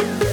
you.